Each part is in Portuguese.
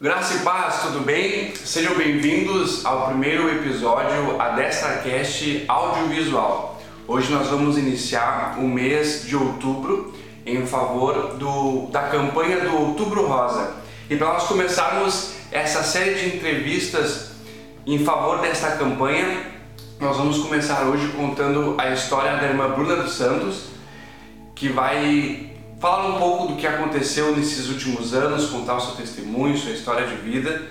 Graça e paz, tudo bem? Sejam bem-vindos ao primeiro episódio a Destracast Audiovisual. Hoje nós vamos iniciar o mês de outubro em favor do, da campanha do Outubro Rosa. E para nós começarmos essa série de entrevistas em favor desta campanha, nós vamos começar hoje contando a história da irmã Bruna dos Santos, que vai falar um pouco do que aconteceu nesses últimos anos, contar o seu testemunho, sua história de vida.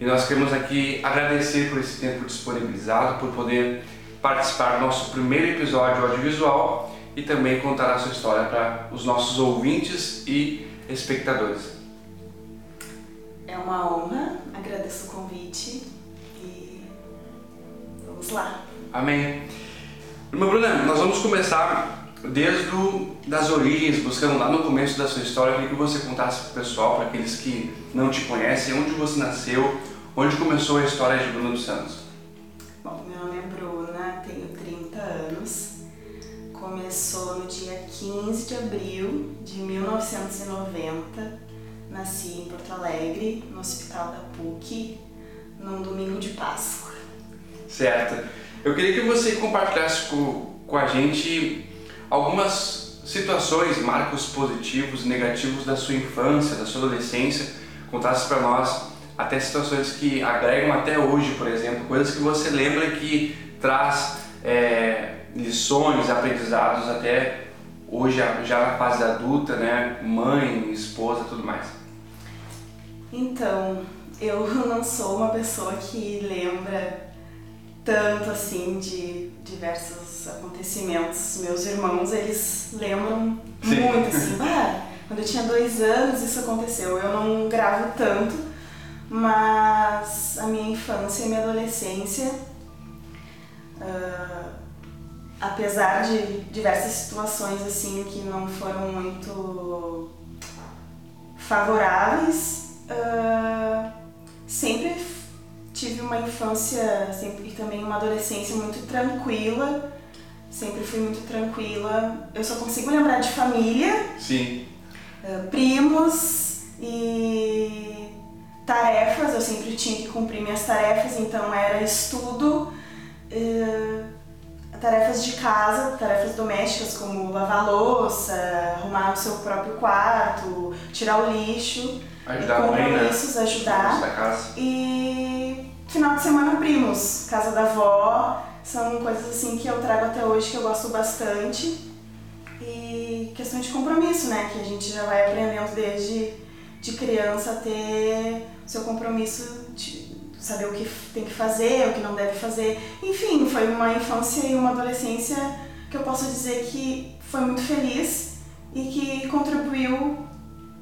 E nós queremos aqui agradecer por esse tempo disponibilizado, por poder participar do nosso primeiro episódio audiovisual e também contar a sua história para os nossos ouvintes e espectadores. É uma honra, agradeço o convite e vamos lá. Amém. Irmã Bruna, nós vamos começar desde o, das origens, buscando lá no começo da sua história, eu queria que você contasse para o pessoal, para aqueles que não te conhecem, onde você nasceu, onde começou a história de Bruna dos Santos. Bom, meu nome é Bruna, tenho 30 anos. Começou no dia 15 de abril de 1990. Nasci em Porto Alegre, no Hospital da PUC, num domingo de Páscoa. Certo. Eu queria que você compartilhasse com, com a gente algumas situações, marcos positivos e negativos da sua infância, da sua adolescência, contasse para nós até situações que agregam até hoje, por exemplo, coisas que você lembra que traz é, lições, aprendizados até hoje, já na fase adulta, né? Mãe, esposa, tudo mais. Então, eu não sou uma pessoa que lembra tanto assim de diversos acontecimentos. Meus irmãos, eles lembram Sim. muito assim, ah, quando eu tinha dois anos isso aconteceu. Eu não gravo tanto, mas a minha infância e minha adolescência, uh, apesar de diversas situações assim que não foram muito favoráveis, uh, sempre tive uma infância sempre, e também uma adolescência muito tranquila. Sempre fui muito tranquila. Eu só consigo lembrar de família. Sim. Uh, primos e tarefas. Eu sempre tinha que cumprir minhas tarefas, então era estudo. Uh, tarefas de casa, tarefas domésticas como lavar louça, arrumar o seu próprio quarto, tirar o lixo. Ajudar a mãe, né? ajudar. E final de semana primos, casa da avó, são coisas assim que eu trago até hoje que eu gosto bastante. E questão de compromisso, né? Que a gente já vai aprendendo desde de criança ter seu compromisso de saber o que tem que fazer, o que não deve fazer. Enfim, foi uma infância e uma adolescência que eu posso dizer que foi muito feliz e que contribuiu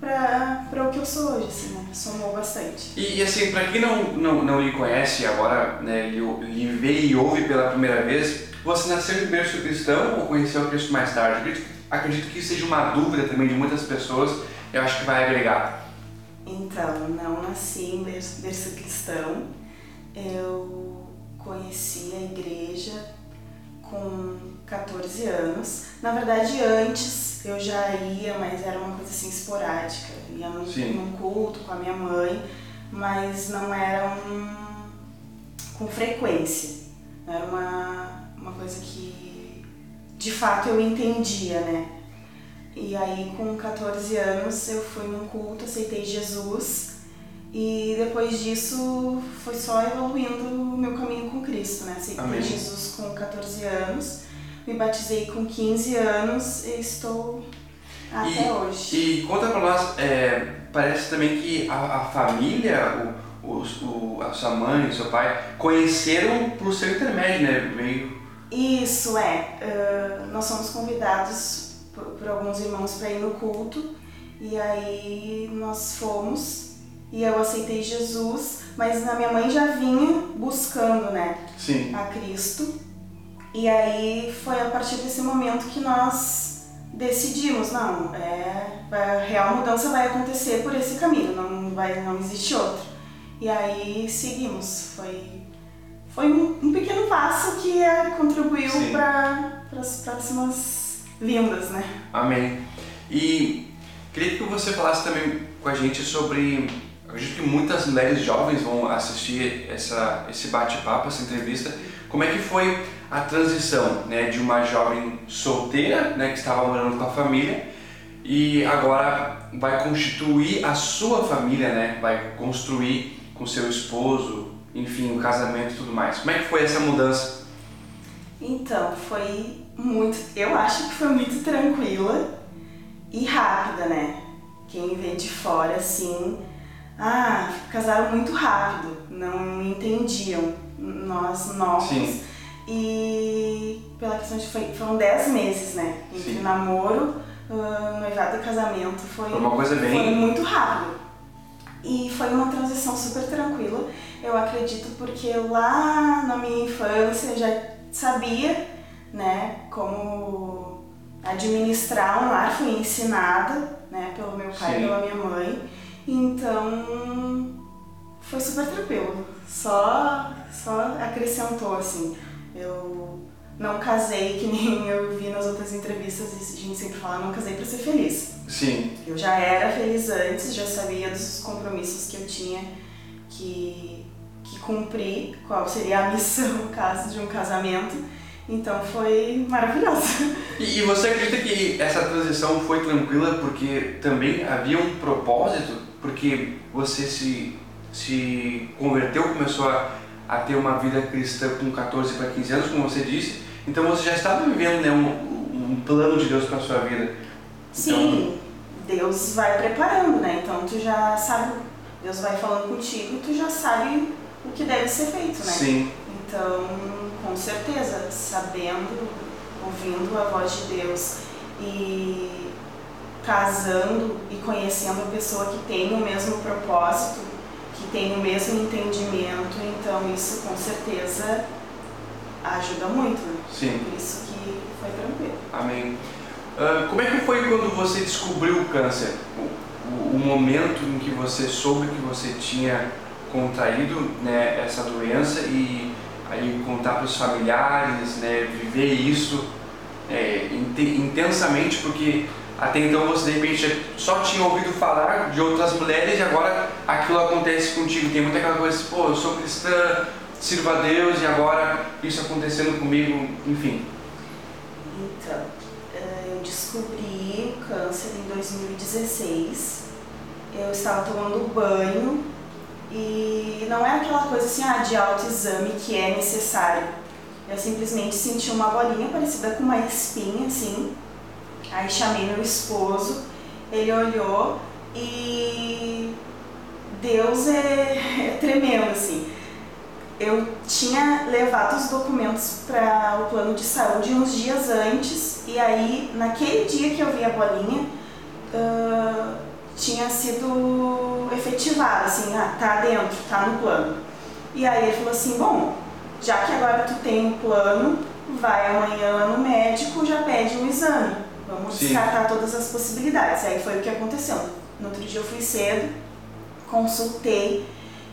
para o que eu sou hoje, assim, né? Somou bastante. E, e assim, para quem não, não, não lhe conhece agora, né, lhe, lhe vê e ouve pela primeira vez, você nasceu em berço cristão ou conheceu o Cristo mais tarde? Acredito, acredito que seja uma dúvida também de muitas pessoas, eu acho que vai agregar. Então, não nasci em berço, berço cristão, eu conheci a igreja com 14 anos. Na verdade, antes eu já ia, mas era uma coisa assim esporádica. Ia num, num culto com a minha mãe, mas não era um, com frequência. Era uma, uma coisa que de fato eu entendia, né? E aí com 14 anos eu fui num culto, aceitei Jesus e depois disso foi só evoluindo o meu caminho com Cristo, né? Aceitei. Jesus com 14 anos, me batizei com 15 anos e estou até e, hoje. E conta pra nós, é, parece também que a, a família, o, o, o, a sua mãe, o seu pai, conheceram por seu intermédio, né? Meio... Isso, é. Uh, nós somos convidados por, por alguns irmãos para ir no culto e aí nós fomos e eu aceitei Jesus, mas a minha mãe já vinha buscando, né, Sim. a Cristo. E aí foi a partir desse momento que nós decidimos, não, é, a real mudança vai acontecer por esse caminho, não vai, não existe outro. E aí seguimos, foi foi um, um pequeno passo que é, contribuiu para as próximas vindas, né? Amém. E queria que você falasse também com a gente sobre acredito que muitas mulheres jovens vão assistir essa, esse bate-papo, essa entrevista. Como é que foi a transição né, de uma jovem solteira, né, que estava morando com a família, e agora vai constituir a sua família, né, vai construir com seu esposo, enfim, o um casamento e tudo mais. Como é que foi essa mudança? Então, foi muito, eu acho que foi muito tranquila e rápida, né? Quem vê de fora assim, ah, casaram muito rápido, não entendiam nós novos. Sim. E pela questão de foi, foram 10 meses, né? Entre Sim. namoro, uh, noivado e casamento foi, foi uma coisa bem foi muito rápido. E foi uma transição super tranquila, eu acredito, porque lá na minha infância eu já sabia, né, como administrar um lar, fui ensinada, né, pelo meu pai e pela minha mãe. Super tranquilo. Só, só acrescentou, assim. Eu não casei, que nem eu vi nas outras entrevistas, a gente sempre fala, não casei para ser feliz. Sim. Eu já era feliz antes, já sabia dos compromissos que eu tinha que, que cumprir, qual seria a missão, caso de um casamento. Então foi maravilhoso. E, e, você acredita que essa transição foi tranquila porque também havia um propósito? Porque você se, se converteu, começou a, a ter uma vida cristã com 14 para 15 anos, como você disse, então você já estava vivendo né, um, um plano de Deus para a sua vida. Sim, então... Deus vai preparando, né? Então tu já sabe, Deus vai falando contigo, tu já sabe o que deve ser feito, né? Sim. Então, com certeza, sabendo, ouvindo a voz de Deus e casando e conhecendo a pessoa que tem o mesmo propósito, que tem o mesmo entendimento, então isso com certeza ajuda muito, né? Sim. Por isso que foi tranquilo. Amém. Uh, como é que foi quando você descobriu o câncer? O, o, momento em que você soube que você tinha contraído né, essa doença e aí contar para os familiares, né, viver isso é, intensamente, porque até então você de repente só tinha ouvido falar de outras mulheres e agora aquilo acontece contigo. Tem muita aquela coisa, pô, eu sou cristã, sirvo a Deus e agora isso acontecendo comigo, enfim. Então, eh, eu descobri o câncer em 2016. Eu estava tomando banho e não é aquela coisa assim ah, de autoexame que é necessário. Eu simplesmente senti uma bolinha parecida com uma espinha, assim. Aí chamei meu esposo, ele olhou e Deus é, é tremendo, assim. Eu tinha levado os documentos para o plano de saúde uns dias antes, e aí, naquele dia que eu vi a bolinha, uh, tinha sido efetivado, assim, ah, tá dentro, tá no plano. E aí ele falou assim, bom, já que agora tu tem um plano, vai amanhã no médico, já pede um exame. Vamos Sim. descartar todas as possibilidades. Aí foi o que aconteceu. No outro dia eu fui cedo, consultei,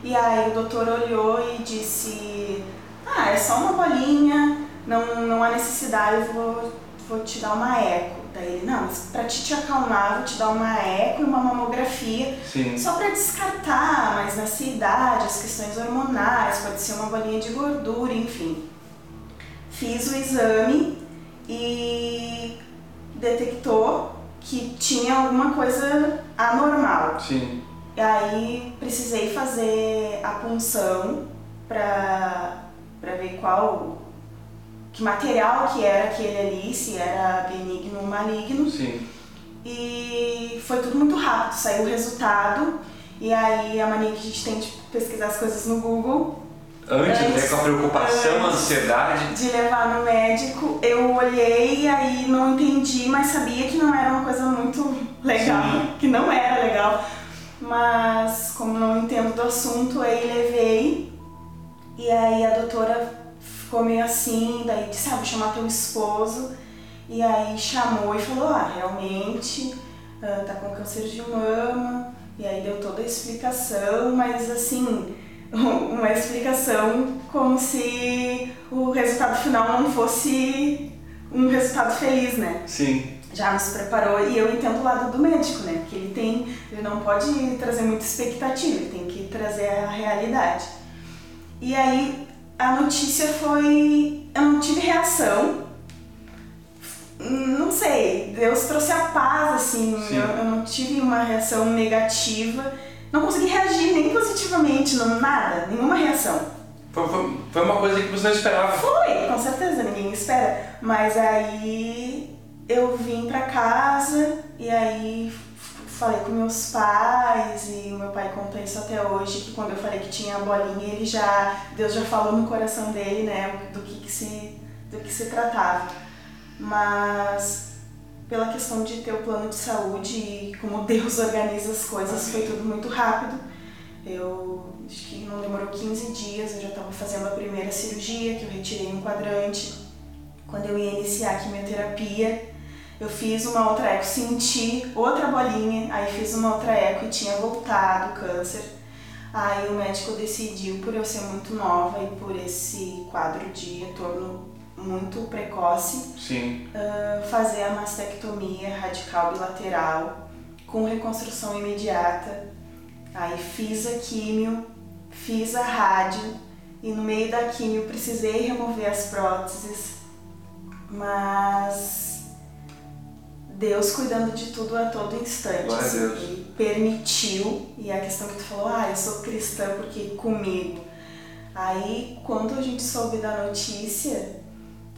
e aí o doutor olhou e disse, ah, é só uma bolinha, não, não há necessidade, eu vou, vou te dar uma eco. Daí ele, não, mas pra te, te acalmar, vou te dar uma eco e uma mamografia. Sim. Só para descartar, mas nessa idade, as questões hormonais, pode ser uma bolinha de gordura, enfim. Fiz o exame e detectou que tinha alguma coisa anormal. Sim. E aí precisei fazer a punção para ver qual que material que era aquele ali, se era benigno ou maligno. Sim. E foi tudo muito rápido, saiu o resultado. E aí a mania que a gente tem de pesquisar as coisas no Google. Antes, antes né, com a preocupação, a ansiedade. De levar no médico, eu olhei e aí não entendi, mas sabia que não era uma coisa muito legal, Sim. que não era legal. Mas como não entendo do assunto, aí levei. E aí a doutora ficou meio assim, daí disse, ah, vou chamar teu esposo. E aí chamou e falou, ah, realmente uh, tá com câncer de mama. E aí deu toda a explicação, mas assim, uma explicação como se o resultado final não fosse um resultado feliz, né? Sim. já nos preparou e eu entendo o lado do médico, né? Porque ele tem, ele não pode trazer muita expectativa, ele tem que trazer a realidade. E aí a notícia foi, eu não tive reação, não sei, Deus trouxe a paz assim, eu, eu, não tive uma reação negativa, não consegui reagir nem positivamente, não nada, nenhuma reação. Foi, foi, foi uma coisa que você não esperava. Foi, com certeza, ninguém espera. Mas aí eu vim pra casa e aí falei com meus pais e o meu pai conta isso até hoje, que quando eu falei que tinha a bolinha, ele já, Deus já falou no coração dele, né, do que, que se, do que se tratava. Mas pela questão de ter o plano de saúde e como Deus organiza as coisas, foi tudo muito rápido. Eu acho que não demorou 15 dias, eu já estava fazendo a primeira cirurgia, que eu retirei um quadrante. Quando eu ia iniciar a quimioterapia, eu fiz uma outra eco, senti outra bolinha, aí fiz uma outra eco e tinha voltado o câncer. Aí o médico decidiu, por eu ser muito nova e por esse quadro de retorno muito precoce, uh, fazer a mastectomia radical bilateral com reconstrução imediata Aí fiz a químio, fiz a rádio e no meio da químio precisei remover as próteses, mas Deus cuidando de tudo a todo instante. Assim, ele permitiu, e a questão que tu falou, ah, eu sou cristã porque comigo. Aí quando a gente soube da notícia,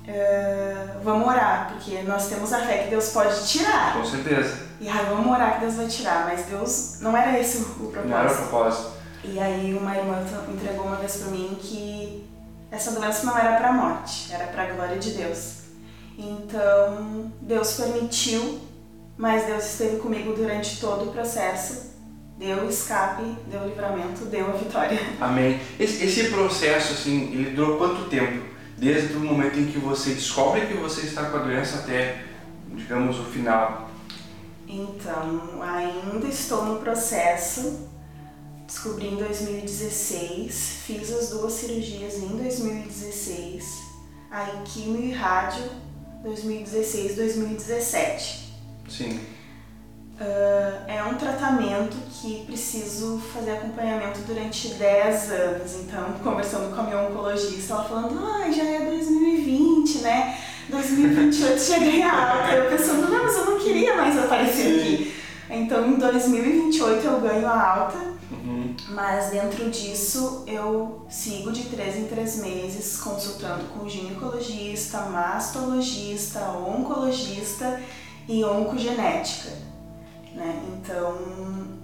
uh, vamos orar, porque nós temos a fé que Deus pode tirar. Com certeza. E vamos orar que Deus vai tirar, mas Deus não era esse o propósito. Não era o propósito. E aí uma irmã entregou uma vez para mim que essa doença não era para morte, era para a glória de Deus. Então Deus permitiu, mas Deus esteve comigo durante todo o processo. Deu escape, deu livramento, deu a vitória. Amém. Esse, esse processo, assim, ele durou quanto tempo? Desde o momento em que você descobre que você está com a doença até, digamos, o final? Então, ainda estou no processo. Descobri em 2016, fiz as duas cirurgias em 2016, aí quimio e rádio 2016, 2017. Sim. Uh, é um tratamento que preciso fazer acompanhamento durante 10 anos. Então, conversando com a minha oncologista, ela falando, ah, já é 2020, né? 2028 cheguei alta. Eu pensando, não, mas eu não queria mais aparecer aqui. Então, em 2028 eu ganho a alta, uhum. mas dentro disso eu sigo de 3 em 3 meses consultando com ginecologista, mastologista, oncologista e oncogenética. Né? Então,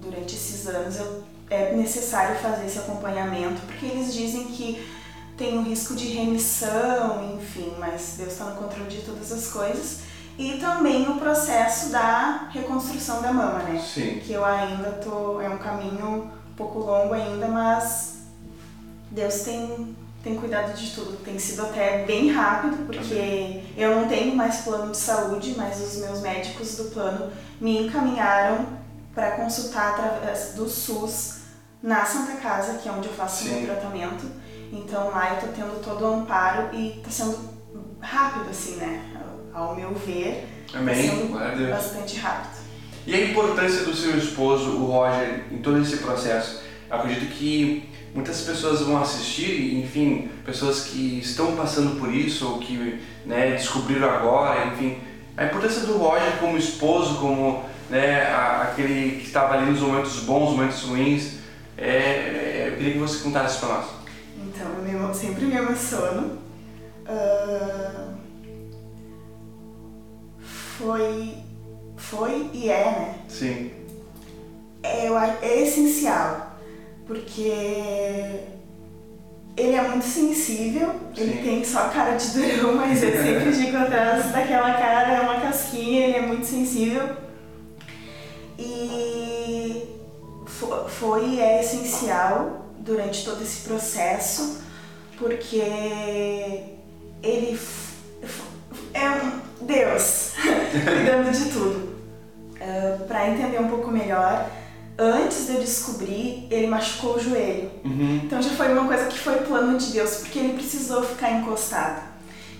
durante esses anos eu, é necessário fazer esse acompanhamento, porque eles dizem que tem o risco de remissão, enfim, mas Deus está no controle de todas as coisas. E também o processo da reconstrução da mama, né? Sim. Que eu ainda tô. É um caminho um pouco longo ainda, mas Deus tem tem cuidado de tudo. Tem sido até bem rápido, porque eu não tenho mais plano de saúde, mas os meus médicos do plano me encaminharam para consultar através do SUS na Santa Casa, que é onde eu faço o meu tratamento. Então lá eu tô tendo todo o amparo e tá sendo rápido, assim, né? Ao meu ver, Amém. tá sendo bastante rápido. E a importância do seu esposo, o Roger, em todo esse processo? Eu acredito que muitas pessoas vão assistir, enfim, pessoas que estão passando por isso ou que né, descobriram agora, enfim, a importância do Roger como esposo, como né, aquele que estava ali nos momentos bons, momentos ruins, é, é, eu queria que você contasse para nós. Então, eu sempre me emociono. Uh, foi, foi e é, né? Sim. É, é essencial porque ele é muito sensível, Sim. ele tem só cara de durão, mas eu sempre digo atrás daquela cara é uma casquinha, ele é muito sensível. E foi e é essencial durante todo esse processo, porque ele é um Deus cuidando de tudo. Uh, Para entender um pouco melhor, antes de eu descobrir, ele machucou o joelho. Uhum. Então já foi uma coisa que foi plano de Deus, porque ele precisou ficar encostado.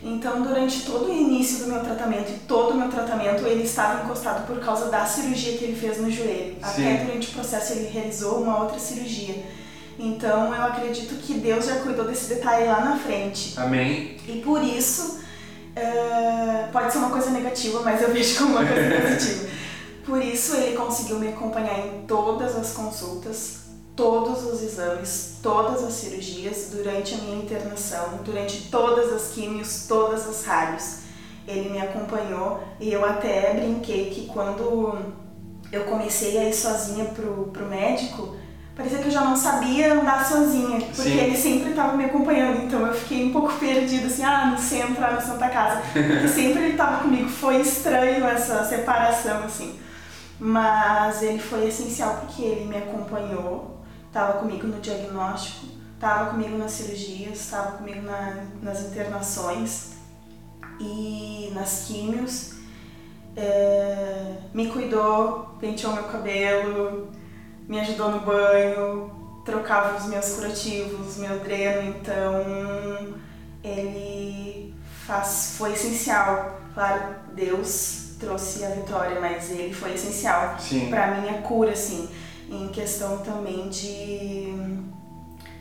Então, durante todo o início do meu tratamento e todo o meu tratamento, ele estava encostado por causa da cirurgia que ele fez no joelho. Sim. Até durante o processo ele realizou uma outra cirurgia. Então, eu acredito que Deus já cuidou desse detalhe lá na frente. Amém. E por isso, uh, pode ser uma coisa negativa, mas eu vejo como uma coisa positiva. Por isso, ele conseguiu me acompanhar em todas as consultas, todos os exames, todas as cirurgias, durante a minha internação, durante todas as químios, todas as rádios. Ele me acompanhou e eu até brinquei que quando eu comecei a ir sozinha pro, pro médico, parecia que eu já não sabia andar sozinha, porque Sim. ele sempre estava me acompanhando, então eu fiquei um pouco perdida, assim, ah, no centro, ah, na Santa Casa, porque sempre ele estava comigo, foi estranho essa separação, assim, mas ele foi essencial porque ele me acompanhou, estava comigo no diagnóstico, estava comigo nas cirurgias, estava comigo na, nas internações e nas químios. É, me cuidou, penteou meu cabelo, me ajudou no banho, trocava os meus curativos, meu dreno, então ele faz, foi essencial. Claro, Deus trouxe a vitória, mas ele foi essencial para minha cura, assim em questão também de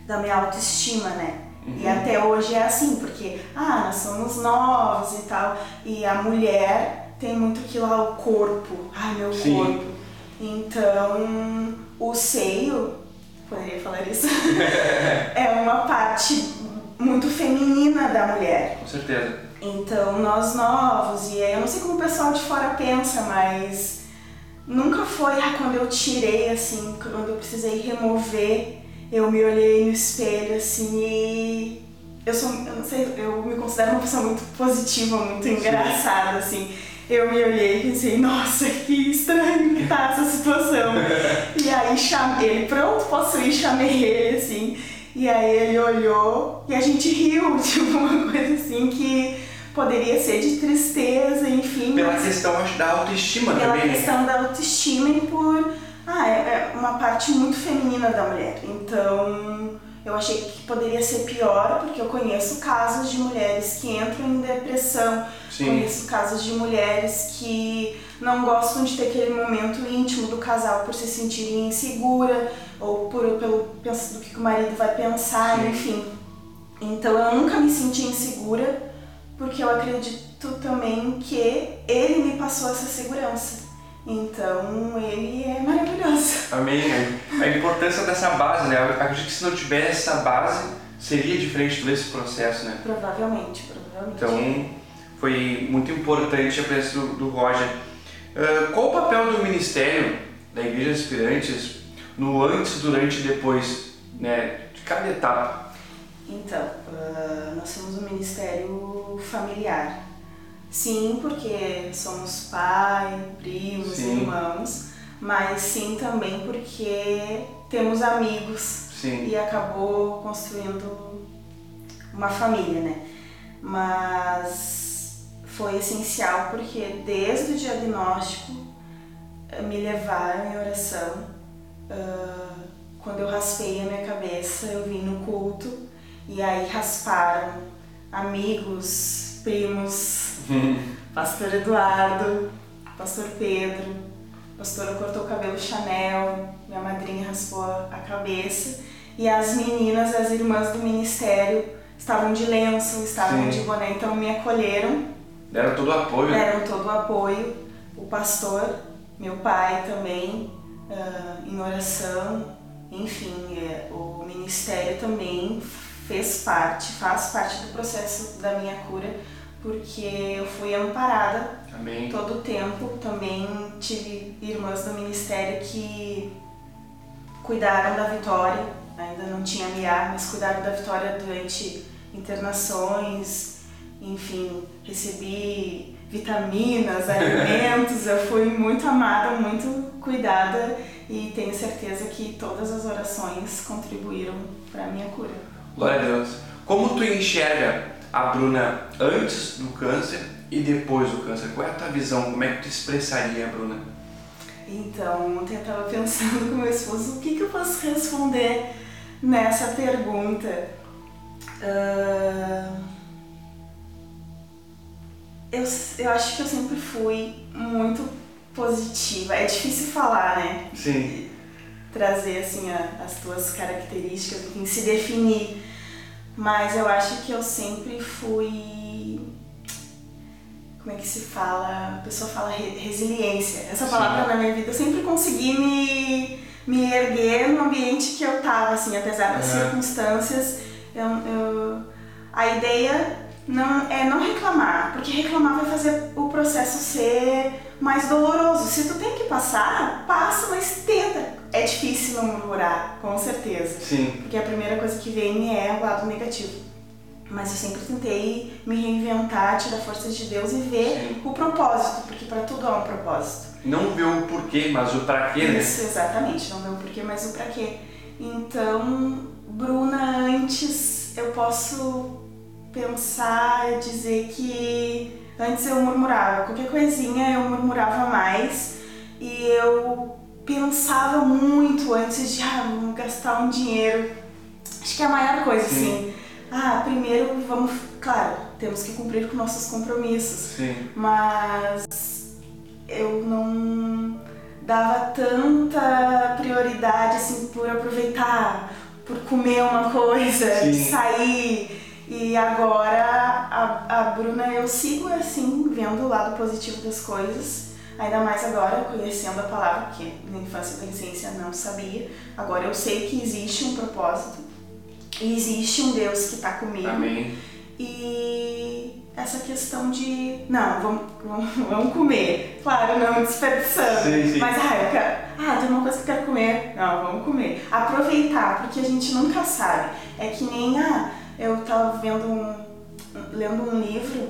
da minha autoestima, né? Uhum. E até hoje é assim, porque ah, nós somos novos e tal, e a mulher tem muito aquilo lá, o corpo, ai meu Sim. corpo. Então, o seio, poderia falar isso, é uma parte muito feminina da mulher. Com certeza. Então, nós novos, e eu não sei como o pessoal de fora pensa, mas nunca foi ah, quando eu tirei, assim, quando eu precisei remover, eu me olhei no espelho, assim, e eu sou, eu não sei, eu me considero uma pessoa muito positiva, muito engraçada, assim. Eu me olhei e pensei, nossa, que estranho que tá essa situação. e aí chamei ele, pronto, posso ir, chamei ele, assim. E aí ele olhou e a gente riu, tipo, uma coisa assim que poderia ser de tristeza, enfim. Pela questão acho, da autoestima pela também. Pela né? questão da autoestima e por. Ah, é, é uma parte muito feminina da mulher. Então eu achei que poderia ser pior, porque eu conheço casos de mulheres que entram em depressão, Sim. conheço casos de mulheres que não gostam de ter aquele momento íntimo do casal por se sentirem insegura ou por, pelo do que o marido vai pensar, Sim. enfim. Então eu nunca me senti insegura porque eu acredito também que ele me passou essa segurança. Então ele é maravilhoso. Amém. A importância dessa base, né? Eu acredito que se não tivesse essa base, seria diferente todo esse processo, né? Provavelmente, provavelmente. Então foi muito importante a presença do, do Roger. Uh, qual o papel do ministério da Igreja Aspirantes no antes, durante e depois né, de cada etapa? Então, uh, nós somos um ministério familiar. Sim, porque somos pai, primos, sim. irmãos, mas sim também porque temos amigos sim. e acabou construindo uma família, né? Mas foi essencial porque desde o diagnóstico eh, me levaram em oração. Uh, quando eu raspei a minha cabeça, eu vim no culto e aí rasparam amigos, primos, pastor Eduardo, pastor Pedro, pastora cortou o cabelo Chanel, minha madrinha raspou a cabeça e as meninas, as irmãs do ministério estavam de lenço, estavam Sim. de boné, então me acolheram. Deram todo o apoio. Deram todo o apoio. O pastor, meu pai também, uh, em oração, enfim, é, o ministério também fez parte, faz parte do processo da minha cura, porque eu fui amparada Amém. todo o tempo. Também tive irmãs do ministério que cuidaram da Vitória, ainda não tinha MIA, mas cuidaram da Vitória durante internações, enfim, recebi vitaminas, alimentos, eu fui muito amada, muito cuidada e tenho certeza que todas as orações contribuíram para a minha cura. Glória a Deus. Como tu enxerga a Bruna antes do câncer e depois do câncer? Qual é a tua visão? Como é que tu expressaria, Bruna? Então, ontem eu estava pensando com meu esposo o que, que eu posso responder nessa pergunta. Uh... eu, eu acho que eu sempre fui muito positiva. É difícil falar, né? Sim. Trazer assim a, as tuas características, enfim, se definir. Mas eu acho que eu sempre fui. Como é que se fala? A pessoa fala re, resiliência. Essa palavra Sim. na minha vida eu sempre consegui me, me erguer no ambiente que eu tava, assim, apesar das uhum. circunstâncias. Eu, eu, a ideia não, é não reclamar, porque reclamar vai fazer o processo ser mais doloroso. Se tu tem que passar, passa, mas tenta. É difícil não murmurar, com certeza. Sim. Porque a primeira coisa que vem é o lado negativo. Mas eu sempre tentei me reinventar, tirar forças de Deus e ver Sim. o propósito, porque para tudo há um propósito. Não ver o porquê, mas o para quê, né? Isso, exatamente. Não ver o porquê, mas o para quê. Então, Bruna, antes eu posso pensar, dizer que antes eu murmurava, qualquer coisinha eu murmurava mais e eu pensava muito antes de ah, vamos gastar um dinheiro. Acho que é a maior coisa, Sim. assim. Ah, primeiro vamos. Claro, temos que cumprir com nossos compromissos. Sim. Mas eu não dava tanta prioridade assim por aproveitar, por comer uma coisa, Sim. sair e agora a, a Bruna eu sigo assim, vendo o lado positivo das coisas, ainda mais agora conhecendo a palavra, que na infância e adolescência não sabia. Agora eu sei que existe um propósito, e existe um Deus que está comigo. Amém. E essa questão de, não, vamos, vamos, vamos comer. Claro, não desperdiçando. Sim, sim. Mas, ah, eu quero, ah, tem uma coisa que eu quero comer. Não, vamos comer. Aproveitar, porque a gente nunca sabe. É que nem, ah, eu estava vendo um, lendo um livro,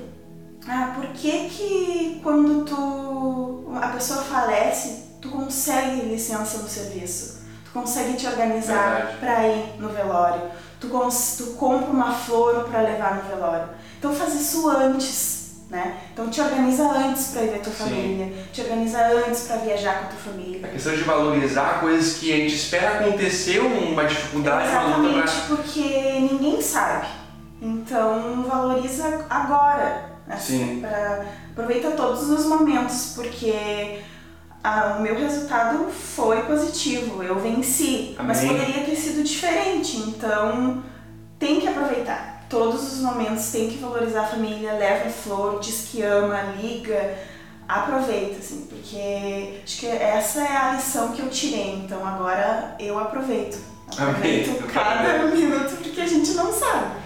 ah, por que que quando tu, a pessoa falece, tu consegue licença no serviço? Tu consegue te organizar para ir no velório? Tu, tu compra uma flor para levar no velório? Então faz isso antes. Né? Então te organiza antes para ir ver tua Sim. família, te organiza antes para viajar com a tua família. A questão de valorizar coisas que a gente espera acontecer uma dificuldade, Exatamente, uma luta pra... porque ninguém sabe. Então valoriza agora. Assim, pra, aproveita todos os momentos, porque a, o meu resultado foi positivo, eu venci, Amém. mas poderia ter sido diferente. Então tem que aproveitar todos os momentos, tem que valorizar a família, leva flor, diz que ama, liga, aproveita, assim, porque acho que essa é a lição que eu tirei, então agora eu aproveito. Aproveito Amém. cada minuto porque a gente não sabe.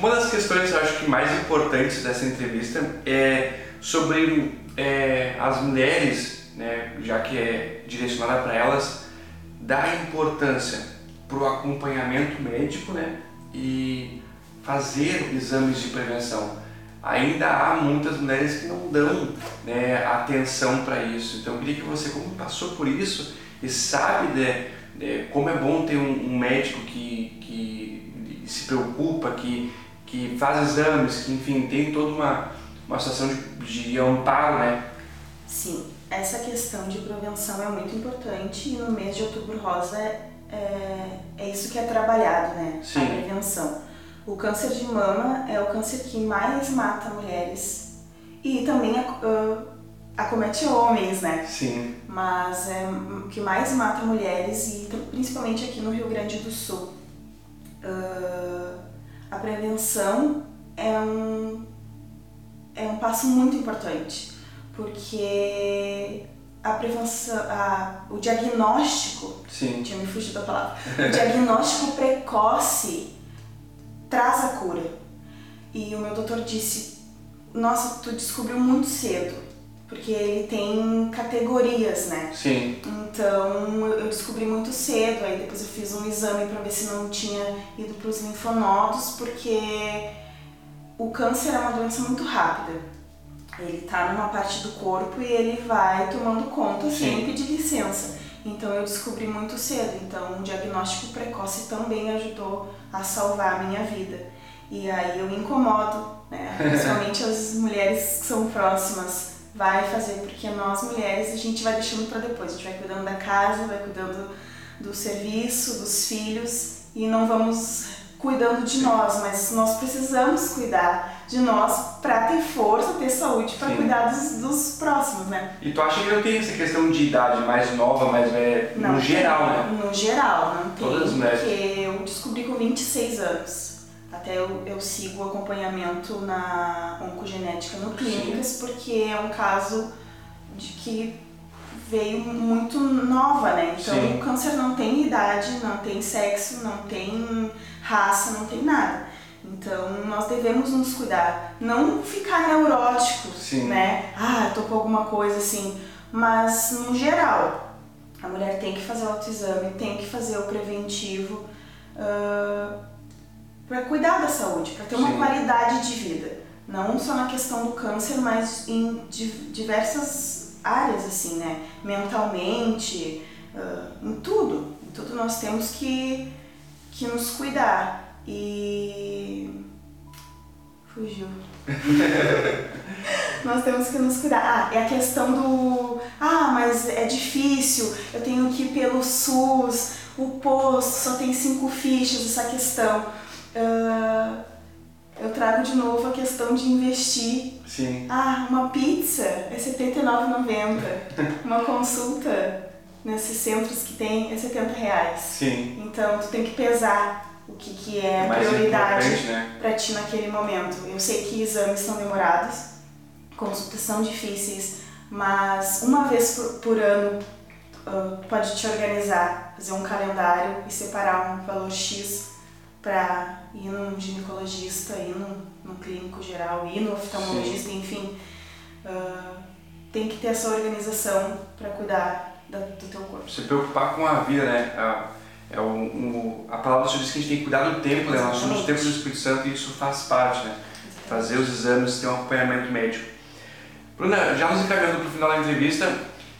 Uma das questões eu acho que mais importantes dessa entrevista é sobre é, as mulheres, né, já que é direcionada para elas, dar importância para o acompanhamento médico né, e fazer exames de prevenção. Ainda há muitas mulheres que não dão né, atenção para isso. Então eu queria que você, como passou por isso e sabe de, de como é bom ter um, um, médico que, que se preocupa, que, que faz exames, que enfim tem toda uma, uma situação de, de amparo, né? Sim, essa questão de prevenção é muito importante e no mês de outubro rosa é, é, é isso que é trabalhado, né? Sim. A prevenção. O câncer de mama é o câncer que mais mata mulheres e também uh, acomete homens, né? Sim. Mas é o que mais mata mulheres e principalmente aqui no Rio Grande do Sul. Uh, a prevenção é um, é um passo muito importante, porque a prevenção, a, o diagnóstico, Sim. tinha me fugido da palavra, o diagnóstico precoce traz a cura. E o meu doutor disse: Nossa, tu descobriu muito cedo, porque ele tem categorias, né? Sim. Então eu descobri muito cedo, aí depois eu fiz um exame para ver se não tinha ido para os linfonodos, porque o câncer é uma doença muito rápida. Ele tá numa parte do corpo e ele vai tomando conta Sim. sem pedir licença. Então eu descobri muito cedo, então um diagnóstico precoce também ajudou a salvar a minha vida. E aí eu me incomodo, né? principalmente as mulheres que são próximas, vai fazer, porque nós mulheres a gente vai deixando para depois, a gente vai cuidando da casa, vai cuidando do serviço, dos filhos e não vamos cuidando de nós, mas nós precisamos cuidar de nós para ter força, ter saúde, para cuidar dos, dos, próximos, né? E tu acha que não tem essa questão de idade mais nova, mais velha, não, no geral, né? No geral, não tem. Todas as mulheres. Porque eu descobri com 26 anos. Até eu, eu sigo o acompanhamento na oncogenética no clínicas, Sim. porque é um caso de que veio muito nova, né? Então Sim. o câncer não tem idade, não tem sexo, não tem raça, não tem nada. Então nós devemos nos cuidar, não ficar neuróticos, Sim. né? Ah, tô com alguma coisa assim, mas no geral, a mulher tem que fazer o autoexame, tem que fazer o preventivo uh, para cuidar da saúde, para ter uma Sim. qualidade de vida. Não só na questão do câncer, mas em diversas áreas, assim, né? Mentalmente, uh, em tudo. Em tudo nós temos que, que nos cuidar. E. Fugiu. nós temos que nos cuidar. Ah, é a questão do. Ah, mas é difícil, eu tenho que ir pelo SUS, o posto só tem cinco fichas, essa questão. Uh, eu trago de novo a questão de investir. Sim. Ah, uma pizza é R$ 79,90. uma consulta nesses centros que tem é 70 reais. Sim. Então tu tem que pesar o que, que é, Mais prioridade né? para ti naquele momento. Eu sei que exames são demorados, consultas são difíceis, mas uma vez por, por ano uh, pode te organizar, fazer um calendário e separar um valor X para ir num ginecologista, ir num, num clínico geral, ir no oftalmologista, Sim. enfim. Uh, tem que ter essa organização para cuidar da, do teu corpo. Se preocupar com a vida, né? A, é o, um, a palavra Senhor diz que a gente tem que cuidar do tempo, né? Nós somos o tempo do Espírito Santo e isso faz parte, né? Fazer os exames, ter um acompanhamento médico. Bruna, já nos encaminhando para o final da entrevista,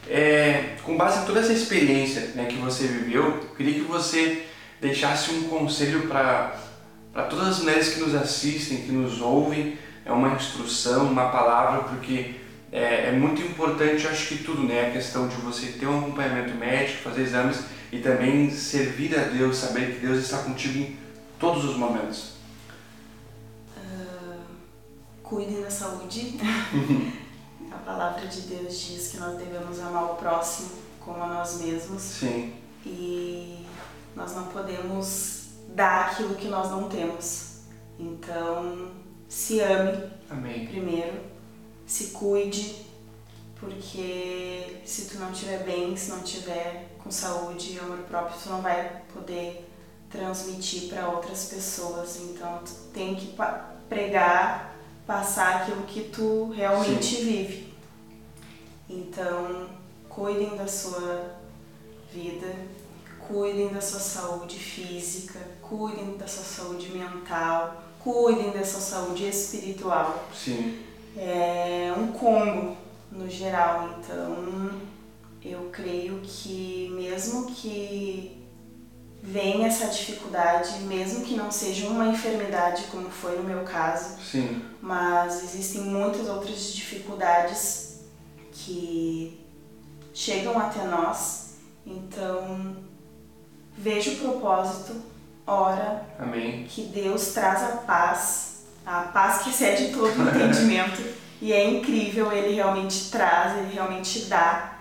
é, com base em toda essa experiência né, que você viveu, eu queria que você deixasse um conselho para todas as mulheres que nos assistem, que nos ouvem, é uma instrução, uma palavra, porque é, é, muito importante, acho que tudo, né? A questão de você ter um acompanhamento médico, fazer exames e também servir a Deus, saber que Deus está contigo em todos os momentos. Uh, cuidem da saúde. a palavra de Deus diz que nós devemos amar o próximo como a nós mesmos. Sim. E nós não podemos dar aquilo que nós não temos. Então, se ame Amém. primeiro, se cuide, porque se tu não estiver bem, se não estiver com saúde e amor próprio, tu não vai poder transmitir para outras pessoas. Então, tu tem que pregar, passar aquilo que tu realmente Sim. vive. Então, cuidem da sua vida, cuidem da sua saúde física, cuidem da sua saúde mental, cuidem da sua saúde espiritual. Sim. É um combo no geral, então eu creio que mesmo que venha essa dificuldade, mesmo que não seja uma enfermidade como foi no meu caso, Sim. mas existem muitas outras dificuldades que chegam até nós, então veja o propósito, ora, Amém. que Deus traz a paz, a paz que excede todo o entendimento. e é incrível, ele realmente traz, ele realmente dá.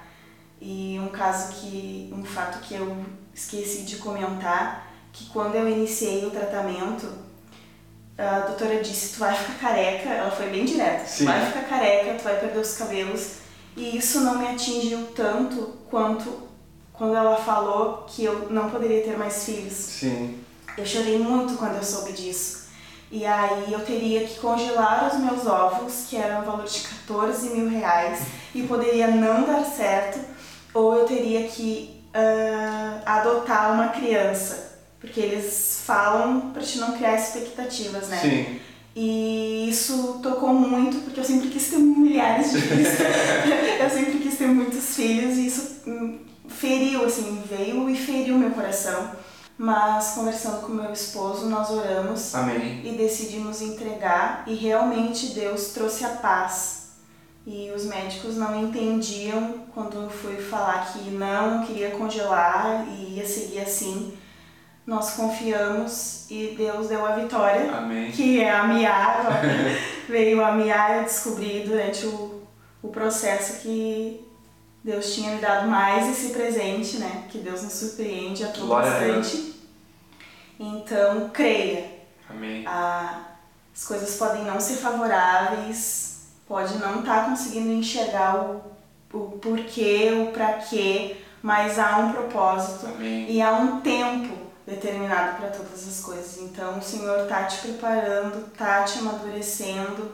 E um caso que, um fato que eu esqueci de comentar, que quando eu iniciei o tratamento, a doutora disse, tu vai ficar careca, ela foi bem direta, tu vai ficar careca, tu vai perder os cabelos. E isso não me atingiu tanto quanto quando ela falou que eu não poderia ter mais filhos. Sim. Eu chorei muito quando eu soube disso. E aí eu teria que congelar os meus ovos, que eram o valor de 14 mil reais, e poderia não dar certo, ou eu teria que uh, adotar uma criança, porque eles falam para te não criar expectativas, né? Sim. E isso tocou muito, porque eu sempre quis ter milhares de filhos. eu sempre quis ter muitos filhos, e isso hum, feriu, assim, veio e feriu meu coração. Mas conversando com meu esposo, nós oramos Amém. e decidimos entregar e realmente Deus trouxe a paz. E os médicos não entendiam quando eu fui falar que não queria congelar e ia seguir assim. nós confiamos e Deus deu a vitória, Amém. que é a Mia, veio a Mia eu descobri durante o, o processo que Deus tinha me dado mais esse presente, né? Que Deus nos surpreende a todo Glória instante. Então, creia. Amém. Ah, as coisas podem não ser favoráveis, pode não estar conseguindo enxergar o, o porquê, o para quê, mas há um propósito Amém. e há um tempo determinado para todas as coisas. Então o Senhor tá te preparando, tá te amadurecendo,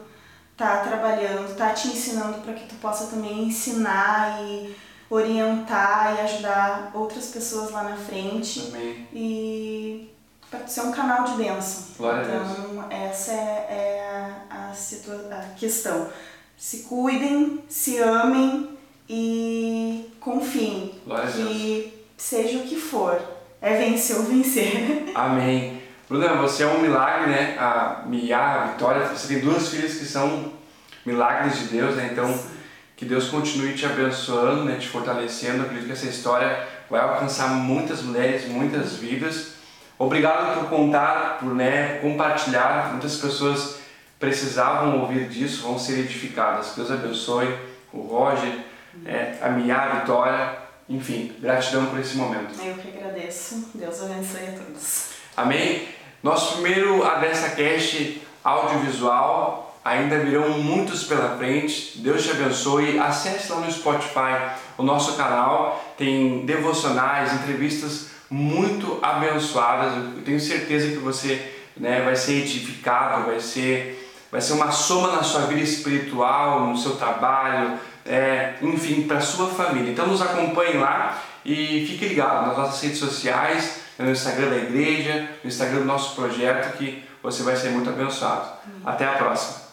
tá trabalhando, tá te ensinando para que tu possa também ensinar e orientar e ajudar outras pessoas lá na frente Amém. e para ser um canal de bênção. Glória a Deus. então essa é, é a, a, a questão. Se cuidem, se amem e confiem Glória que seja o que for, é vencer ou vencer. Amém. Bruna, você é um milagre, né? A Mia, a Vitória, você tem duas filhas que são milagres de Deus, né? Então, que Deus continue te abençoando, né? Te fortalecendo. Eu acredito que essa história vai alcançar muitas mulheres, muitas vidas. Obrigado por contar, por né, compartilhar. Muitas pessoas precisavam ouvir disso, vão ser edificadas. Deus abençoe o Roger, é, a Mia, a Vitória. Enfim, gratidão por esse momento. Eu que agradeço. Deus abençoe a todos. Amém? Nosso primeiro Adessa Cast audiovisual, ainda virão muitos pela frente. Deus te abençoe. Acesse lá no Spotify o nosso canal, tem devocionais, entrevistas muito abençoadas. Eu tenho certeza que você né, vai ser edificado, vai ser, vai ser uma soma na sua vida espiritual, no seu trabalho, é, enfim, para sua família. Então nos acompanhe lá e fique ligado nas nossas redes sociais, no Instagram da igreja, no Instagram do nosso projeto, que você vai ser muito abençoado. Até a próxima!